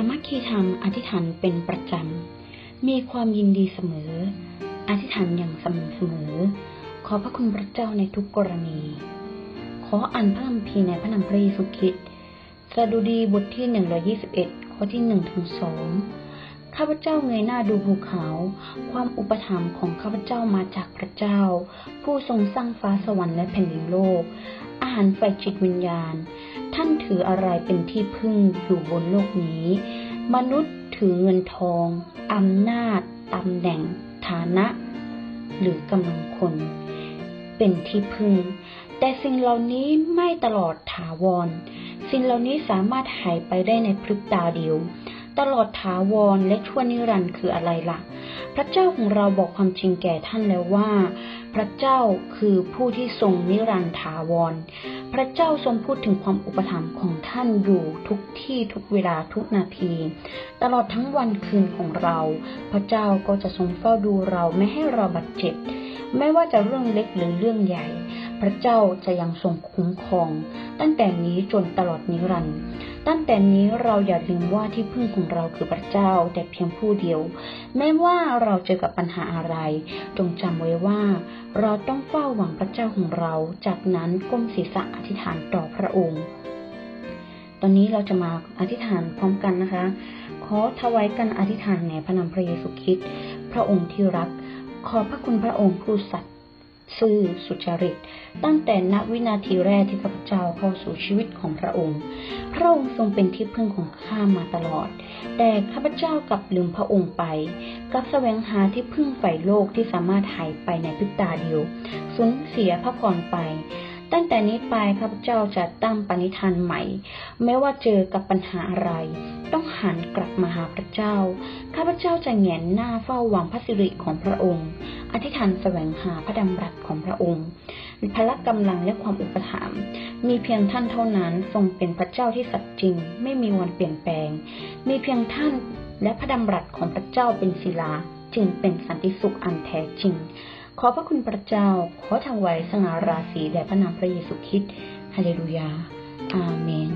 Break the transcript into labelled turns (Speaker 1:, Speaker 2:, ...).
Speaker 1: ามัคคีธรรมอธิษฐานเป็นประจำ มีความยินดีเสมอ อธิษฐานอย่างสม่ำเสมอ ขอพระคุณพระเจ้าในทุกกรณี ขออ่านพระคัมภีร์ในพระนามพระเยซูคริสต์สดุดีบทที่121ข้อที่1ถึง2 ข้าพเจ้าเงยหน้าดูภูเขา ความอุปถัมภ์ของข้าพเจ้ามาจากพระเจ้า ผู้ทรงสร้างฟ้าสวรรค์และแผ่นดินโลก อาหารไฟจิตวิญญาณ ท่านถืออะไรเป็นที่พึ่งอยู่บนโลกนี้ มนุษย์ถือเงินทองอำนาจตำแหน่ง ฐานะ หรือกำลังคน เป็นที่พึ่ง แต่สิ่งเหล่านี้ไม่ตลอดถาวร สิ่งเหล่านี้สามารถหายไปได้ในพริบตาเดียว ตลอดถาวรและชั่วนิรันดร์คืออะไรล่ะ พระเจ้าของเราบอกความจริงแก่ท่านแล้วว่า พระเจ้าคือผู้ที่ทรงนิรันดร์ถาวร พระเจ้าทรงพูดถึงความอุปถัมภ์ของท่านอยู่ทุกที่ทุกเวลาทุกนาที ตลอดทั้งวันคืนของเรา พระเจ้าก็จะทรงเฝ้าดูเราไม่ให้เราบาดเจ็บ ไม่ว่าจะเรื่องเล็กหรือเรื่องใหญ่ พระเจ้าจะยังทรงคุ้มครอง ตั้งแต่นี้จนตลอดนิรันดร์ตั้งแต่นี้เราอย่าลืมว่าที่พึ่งของเราคือพระเจ้าแต่เพียงผู้เดียว แม้ว่าเราเจอกับปัญหาอะไร จงจำไว้ว่า เราต้องเฝ้าหวังพระเจ้าของเรา จากนั้นก้มศีรษะอธิษฐานต่อพระองค์ ตอนนี้เราจะมาอธิษฐานพร้อมกันนะคะ ขอถวายกันอธิษฐานในพระนามพระเยซูคริสต์พระองค์ที่รัก ขอพระคุณพระองค์ผู้สัตย์ ซื่อสุจริต ตั้งแต่ณวินาทีแรกที่ข้าพเจ้าเข้าสู่ชีวิตของพระองค์ พระองค์ทรงเป็นที่พึ่งของข้ามาตลอด แต่ข้าพเจ้ากลับลืมพระองค์ไปกลับแสวงหาที่พึ่งฝ่ายโลกที่สามารถหายไปในพริบตาเดียวสูญเสียพระพรไปตั้งแต่นี้ไปข้าพเจ้าจะตั้งปณิธานใหม่ไม่ว่าเจอกับปัญหาอะไร ต้องหันกลับมาหาพระเจ้า ข้าพเจ้าจะแงนหน้าเฝ้าหวังพระสิริของพระองค์ อธิษฐานแสวงหาพระดำรัสของพระองค์พละกำลังและความอุปถัมภ์มีเพียงท่านเท่านั้นทรงเป็นพระเจ้าที่สัตย์จริง ไม่มีวันเปลี่ยนแปลง มีเพียงท่านและพระดำรัสของพระเจ้าเป็นศิลา จึงเป็นสันติสุขอันแท้จริง ขอพระคุณพระเจ้า ขอถวายสง่าราศีแด่พระนามพระเยซูคริสต์ฮาเลลูยา อาเมน